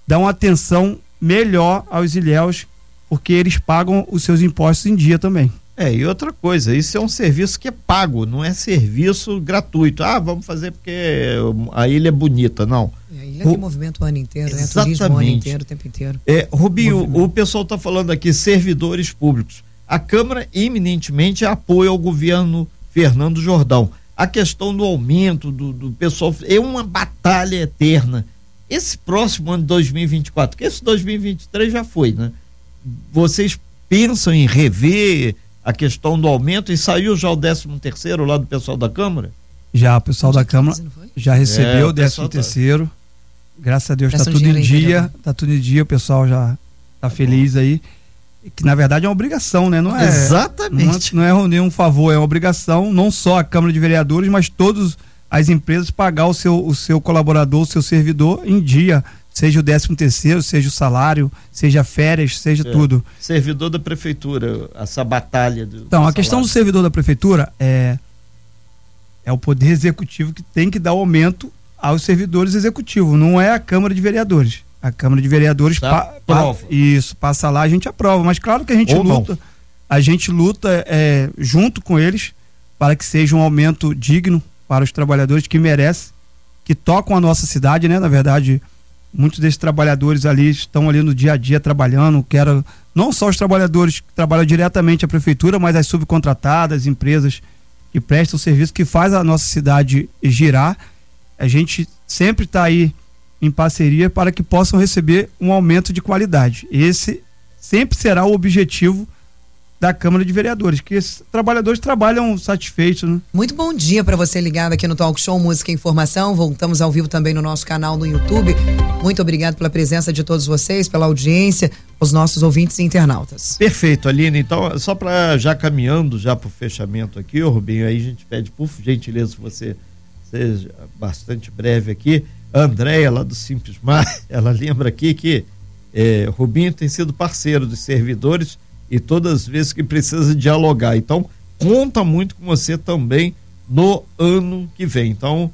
dar uma atenção melhor aos ilhéus, porque eles pagam os seus impostos em dia também. É, e outra coisa, isso é um serviço que é pago, não é serviço gratuito. Ah, vamos fazer porque a ilha é bonita, não. É, ilha tem movimento o ano inteiro, Exatamente. né? Turismo o ano inteiro, o tempo inteiro. É, Rubinho, movimento. o pessoal está falando aqui, servidores públicos. A Câmara eminentemente apoia o governo Fernando Jordão. A questão do aumento do, do pessoal é uma batalha eterna. Esse próximo ano de 2024, que esse 2023 já foi, né? Vocês pensam em rever a questão do aumento e saiu já o 13 terceiro lá do pessoal da Câmara? Já, o pessoal da Câmara já recebeu é, o 13 terceiro. Tá... Graças a Deus está tudo em dia, está tudo em dia, o pessoal já está feliz aí. que na verdade é uma obrigação, né? Não é, Exatamente. Não é, não é nenhum favor, é uma obrigação, não só a Câmara de Vereadores, mas todas as empresas pagar o seu, o seu colaborador, o seu servidor em dia, seja o décimo terceiro, seja o salário, seja férias, seja é. tudo. Servidor da prefeitura, essa batalha. Do, então, do a questão do servidor da prefeitura é é o poder executivo que tem que dar aumento aos servidores executivos, não é a Câmara de Vereadores. A Câmara de Vereadores tá, pa, isso, passa lá, a gente aprova. Mas claro que a gente Ou luta, não. a gente luta é, junto com eles para que seja um aumento digno para os trabalhadores que merecem, que tocam a nossa cidade, né? Na verdade, muitos desses trabalhadores ali estão ali no dia a dia trabalhando, quero não só os trabalhadores que trabalham diretamente a prefeitura, mas as subcontratadas, empresas que prestam serviço, que faz a nossa cidade girar. A gente sempre está aí em parceria para que possam receber um aumento de qualidade. Esse sempre será o objetivo da Câmara de Vereadores, que esses trabalhadores trabalham satisfeitos. Né? Muito bom dia para você ligado aqui no Talk Show Música e Informação. Voltamos ao vivo também no nosso canal no YouTube. Muito obrigado pela presença de todos vocês, pela audiência, os nossos ouvintes e internautas. Perfeito, Aline. Então, só para já caminhando já para o fechamento aqui, Rubinho, aí a gente pede por gentileza que você seja bastante breve aqui. Andréia, lá do Simples Mar, ela lembra aqui que é, Rubinho tem sido parceiro dos servidores e todas as vezes que precisa dialogar. Então, conta muito com você também no ano que vem. Então,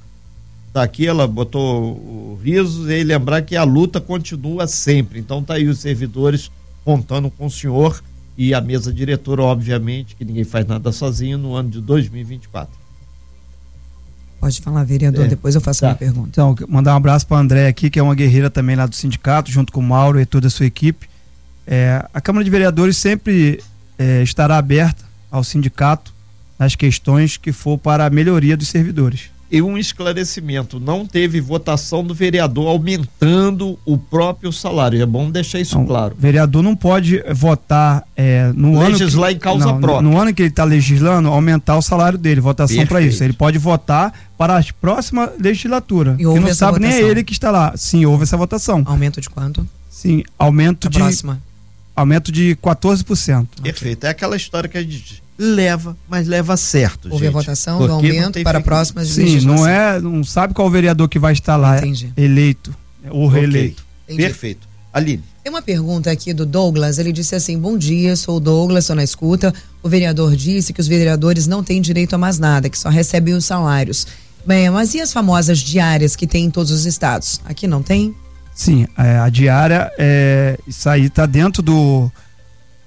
tá aqui, ela botou o riso e lembrar que a luta continua sempre. Então, tá aí os servidores contando com o senhor e a mesa diretora, obviamente, que ninguém faz nada sozinho no ano de 2024. Pode falar, vereador, é. depois eu faço tá. a minha pergunta. Então, mandar um abraço para a André aqui, que é uma guerreira também lá do sindicato, junto com o Mauro e toda a sua equipe. É, a Câmara de Vereadores sempre é, estará aberta ao sindicato nas questões que for para a melhoria dos servidores e um esclarecimento: não teve votação do vereador aumentando o próprio salário. É bom deixar isso não, claro. O vereador não pode votar é, no legislar ano. em causa não, própria. No ano que ele está legislando, aumentar o salário dele, votação para isso. Ele pode votar para a próxima legislatura. E que não sabe votação. nem é ele que está lá. Sim, houve essa votação. Aumento de quanto? Sim, aumento a de. Próxima. Aumento de 14%. Perfeito. É aquela história que a gente leva, mas leva certo. Houve gente, a votação do aumento para próximas Sim, não é, não sabe qual vereador que vai estar lá Entendi. eleito ou reeleito. Okay. Perfeito. Aline. Tem uma pergunta aqui do Douglas, ele disse assim: Bom dia, sou o Douglas, estou na escuta. O vereador disse que os vereadores não têm direito a mais nada, que só recebem os salários. Bem, mas e as famosas diárias que tem em todos os estados? Aqui não tem? Sim, é, a diária, é, isso aí está dentro do,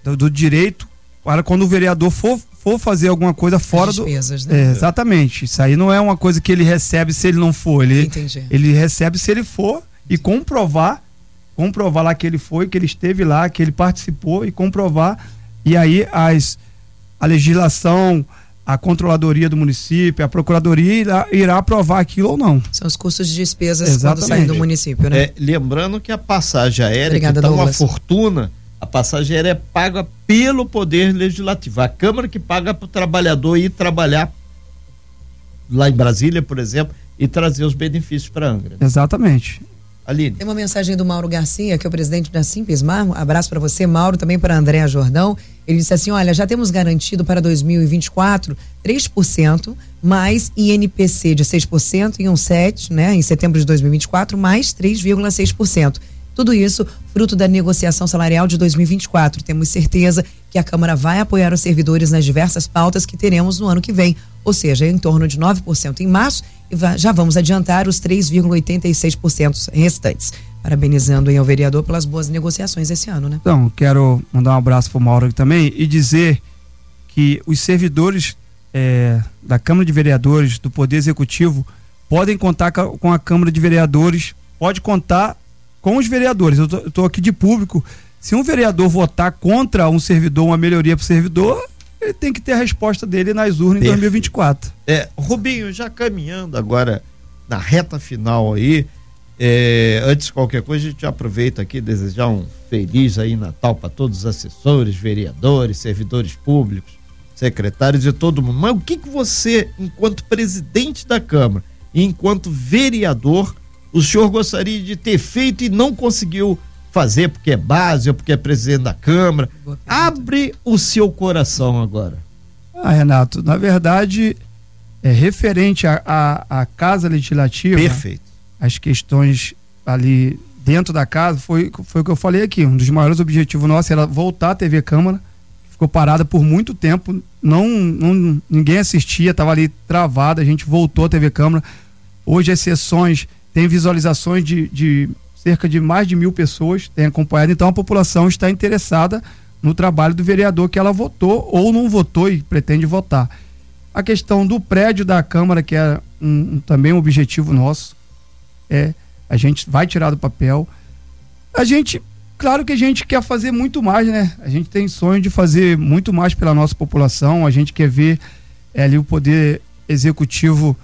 do, do direito para quando o vereador for, for fazer alguma coisa fora despesas, do. Né? É, exatamente. Isso aí não é uma coisa que ele recebe se ele não for. Ele, Entendi. ele recebe se ele for e comprovar, comprovar lá que ele foi, que ele esteve lá, que ele participou e comprovar. E aí as, a legislação, a controladoria do município, a procuradoria irá, irá aprovar aquilo ou não. São os custos de despesas Exatamente. quando saem do município, né? É, lembrando que a passagem aérea está uma fortuna a passagem aérea é paga pelo Poder Legislativo. A Câmara que paga para o trabalhador ir trabalhar lá em Brasília, por exemplo, e trazer os benefícios para Angra. Exatamente. Aline. Tem uma mensagem do Mauro Garcia, que é o presidente da Simpesmar. Um abraço para você, Mauro, também para Andréa Jordão. Ele disse assim: olha, já temos garantido para 2024 3%, mais INPC de 6% e um 7%, né, em setembro de 2024, mais 3,6%. Tudo isso fruto da negociação salarial de 2024. Temos certeza que a Câmara vai apoiar os servidores nas diversas pautas que teremos no ano que vem, ou seja, em torno de 9% em março e já vamos adiantar os 3,86% restantes. Parabenizando ao vereador pelas boas negociações esse ano, né? Então, quero mandar um abraço para o Mauro também e dizer que os servidores é, da Câmara de Vereadores, do Poder Executivo, podem contar com a Câmara de Vereadores, pode contar com os vereadores. Eu estou aqui de público. Se um vereador votar contra um servidor, uma melhoria para o servidor, ele tem que ter a resposta dele nas urnas em 2024. É, Rubinho, já caminhando agora na reta final aí, é, antes de qualquer coisa, a gente aproveita aqui desejar um feliz aí Natal para todos os assessores, vereadores, servidores públicos, secretários e todo mundo. Mas o que, que você, enquanto presidente da Câmara e enquanto vereador, o senhor gostaria de ter feito e não conseguiu fazer porque é base ou porque é presidente da Câmara. Abre o seu coração agora. Ah, Renato, na verdade, é referente à Casa Legislativa. Perfeito. As questões ali dentro da casa, foi, foi o que eu falei aqui. Um dos maiores objetivos nossos era voltar a TV Câmara. Ficou parada por muito tempo, não, não ninguém assistia, estava ali travada. A gente voltou a TV Câmara. Hoje as sessões têm visualizações de, de cerca de mais de mil pessoas têm acompanhado, então a população está interessada no trabalho do vereador que ela votou ou não votou e pretende votar. A questão do prédio da Câmara, que é um, um, também um objetivo nosso, é a gente vai tirar do papel. A gente, claro que a gente quer fazer muito mais, né? A gente tem sonho de fazer muito mais pela nossa população, a gente quer ver é, ali o poder executivo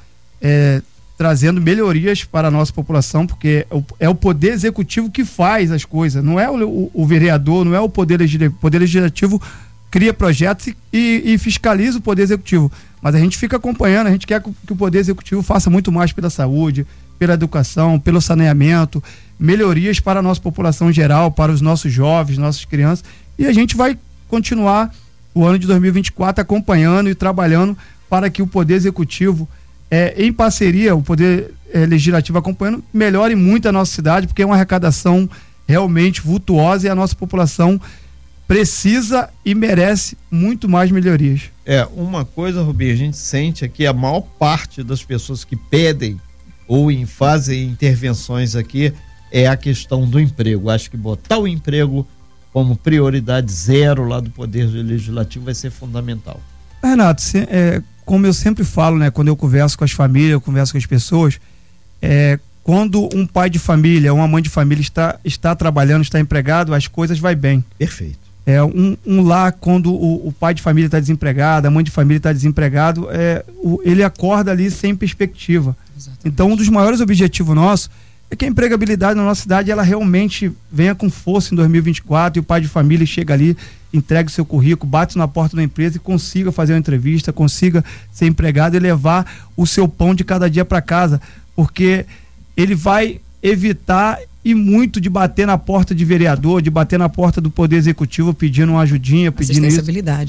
é, trazendo melhorias para a nossa população, porque é o, é o poder executivo que faz as coisas, não é o, o, o vereador, não é o poder legislativo. O poder legislativo cria projetos e, e, fiscaliza o poder executivo. Mas a gente fica acompanhando, a gente quer que o poder executivo faça muito mais pela saúde, pela educação, pelo saneamento, melhorias para a nossa população geral, para os nossos jovens, nossas crianças. E a gente vai continuar o ano de 2024 acompanhando e trabalhando para que o poder executivo é, em parceria, o Poder é, Legislativo acompanhando, melhore muito a nossa cidade, porque é uma arrecadação realmente vultuosa e a nossa população precisa e merece muito mais melhorias. É, uma coisa, Rubinho, a gente sente aqui a maior parte das pessoas que pedem ou em fazem intervenções aqui é a questão do emprego. Acho que botar o emprego como prioridade zero lá do Poder Legislativo vai ser fundamental. Renato, se, é, como eu sempre falo, né, quando eu converso com as famílias, eu converso com as pessoas, é, quando um pai de família, uma mãe de família está, está trabalhando, está empregado, as coisas vai bem. Perfeito. É um, um lá quando o, o pai de família está desempregado, a mãe de família está desempregado, é, o, ele acorda ali sem perspectiva. Exatamente. Então, um dos maiores objetivos nossos é que a empregabilidade na nossa cidade ela realmente venha com força em 2024 e o pai de família chega ali, entregue o seu currículo, bate na porta da empresa e consiga fazer uma entrevista, consiga ser empregado e levar o seu pão de cada dia para casa, porque ele vai evitar e muito de bater na porta de vereador, de bater na porta do poder executivo pedindo uma ajudinha, pedindo Assistência,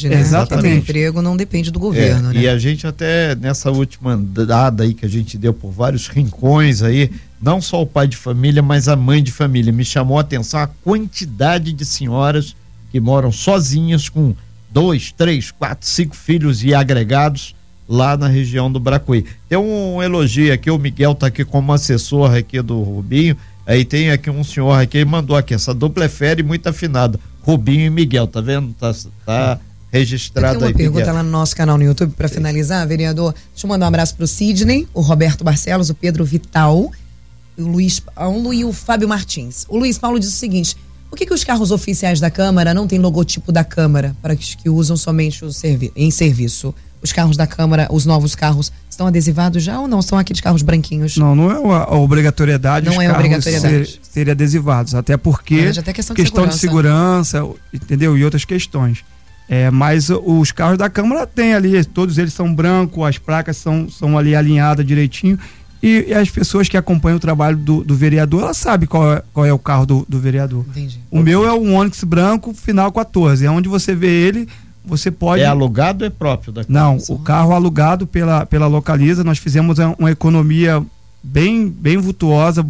né? Exatamente. O emprego não depende do governo, é, né? E a gente até nessa última dada aí que a gente deu por vários rincões aí, não só o pai de família, mas a mãe de família, me chamou a atenção a quantidade de senhoras que moram sozinhas com dois, três, quatro, cinco filhos e agregados lá na região do Bracuí. Tem um elogio aqui, o Miguel está aqui como assessor aqui do Rubinho, Aí tem aqui um senhor aqui, mandou aqui, essa dupla é fera e muito afinada. Rubinho e Miguel, tá vendo? Tá, tá registrado tem uma aí. pergunta Miguel. lá no nosso canal no YouTube para finalizar, vereador. Deixa eu mandar um abraço pro Sidney, o Roberto Barcelos, o Pedro Vital, o Luiz Paulo e o Fábio Martins. O Luiz Paulo diz o seguinte: por que, que os carros oficiais da Câmara não têm logotipo da Câmara para os que usam somente o servi em serviço? Os carros da Câmara, os novos carros, estão adesivados já ou não? São aqueles carros branquinhos? Não, não é a obrigatoriedade não é obrigatoriedade. Ser, serem adesivados, até porque até questão, de, questão segurança. de segurança, entendeu? E outras questões. É, mas os carros da Câmara tem ali, todos eles são brancos, as placas são, são ali alinhadas direitinho. E, e as pessoas que acompanham o trabalho do, do vereador, ela sabe qual é, qual é o carro do, do vereador. Entendi. O meu é um Onix branco, final 14. É onde você vê ele, você pode. É alugado ou é próprio da Não, o carro alugado pela, pela Localiza, nós fizemos uma economia bem, bem vultuosa.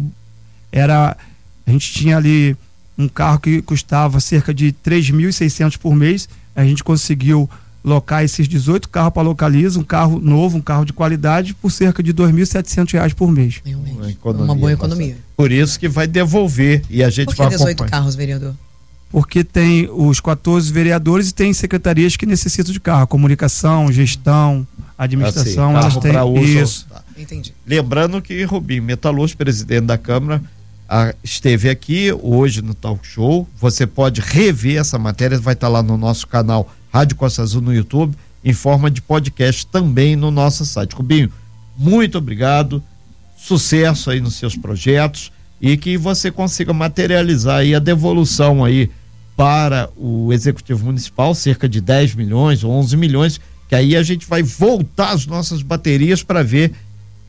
Era. A gente tinha ali um carro que custava cerca de 3.600 por mês. A gente conseguiu locar esses 18 carros para Localiza, um carro novo, um carro de qualidade, por cerca de R$ 2.700 por mês. Realmente. Uma, uma boa economia. Por isso que vai devolver e a gente por que vai 18 carros, vereador? Porque tem os 14 vereadores e tem secretarias que necessitam de carro, comunicação, gestão, administração, assim, elas têm uso, isso. Tá. Entendi. Lembrando que Rubinho Metalúrgico, presidente da Câmara, a, esteve aqui hoje no Talk Show. Você pode rever essa matéria, vai estar lá no nosso canal Rádio Costa Azul no YouTube, em forma de podcast também no nosso site. Rubinho, muito obrigado, sucesso aí nos seus projetos e que você consiga materializar aí a devolução aí para o executivo municipal, cerca de 10 milhões ou 11 milhões, que aí a gente vai voltar as nossas baterias para ver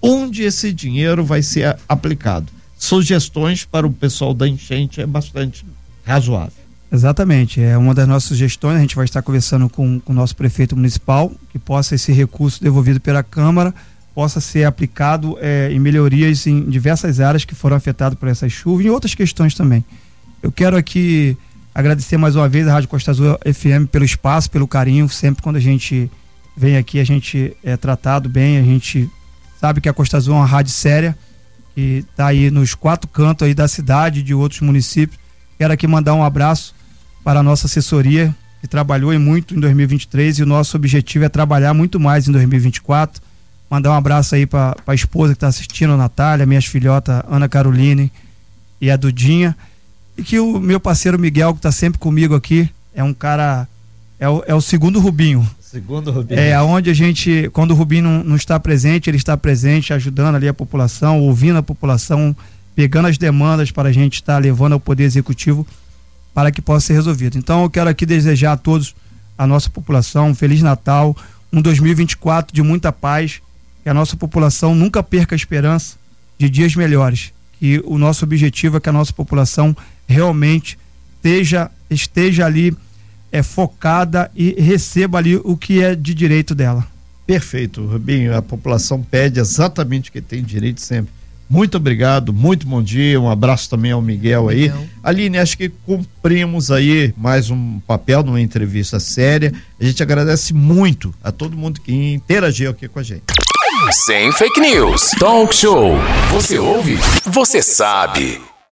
onde esse dinheiro vai ser aplicado. sugestões para o pessoal da enchente é bastante razoável. Exatamente, é uma das nossas sugestões. A gente vai estar conversando com, com o nosso prefeito municipal que possa esse recurso devolvido pela Câmara possa ser aplicado é, em melhorias em diversas áreas que foram afetadas por essa chuva e outras questões também. Eu quero aqui agradecer mais uma vez a Rádio Costa Azul FM pelo espaço, pelo carinho. Sempre quando a gente vem aqui, a gente é tratado bem, a gente sabe que a Costa Azul é uma rádio séria, que está aí nos quatro cantos aí da cidade de outros municípios. Quero aqui mandar um abraço para a nossa assessoria, que trabalhou muito em 2023 e o nosso objetivo é trabalhar muito mais em 2024. Mandar um abraço aí para a esposa que está assistindo, a Natália, minhas filhotas Ana Caroline e a Dudinha. E que o meu parceiro Miguel, que está sempre comigo aqui, é um cara. É o, é o segundo Rubinho. Segundo Rubinho. É onde a gente, quando o Rubinho não, não está presente, ele está presente, ajudando ali a população, ouvindo a população, pegando as demandas para a gente estar levando ao Poder Executivo para que possa ser resolvido. Então eu quero aqui desejar a todos, a nossa população, um Feliz Natal, um 2024 de muita paz, que a nossa população nunca perca a esperança de dias melhores. Que o nosso objetivo é que a nossa população realmente esteja, esteja ali é, focada e receba ali o que é de direito dela. Perfeito, Rubinho. A população pede exatamente o que tem direito sempre. Muito obrigado, muito bom dia, um abraço também ao Miguel aí. Miguel. Aline, acho que cumprimos aí mais um papel numa entrevista séria. A gente agradece muito a todo mundo que interagiu aqui com a gente. Sem fake news. Talk show. Você ouve? Você sabe.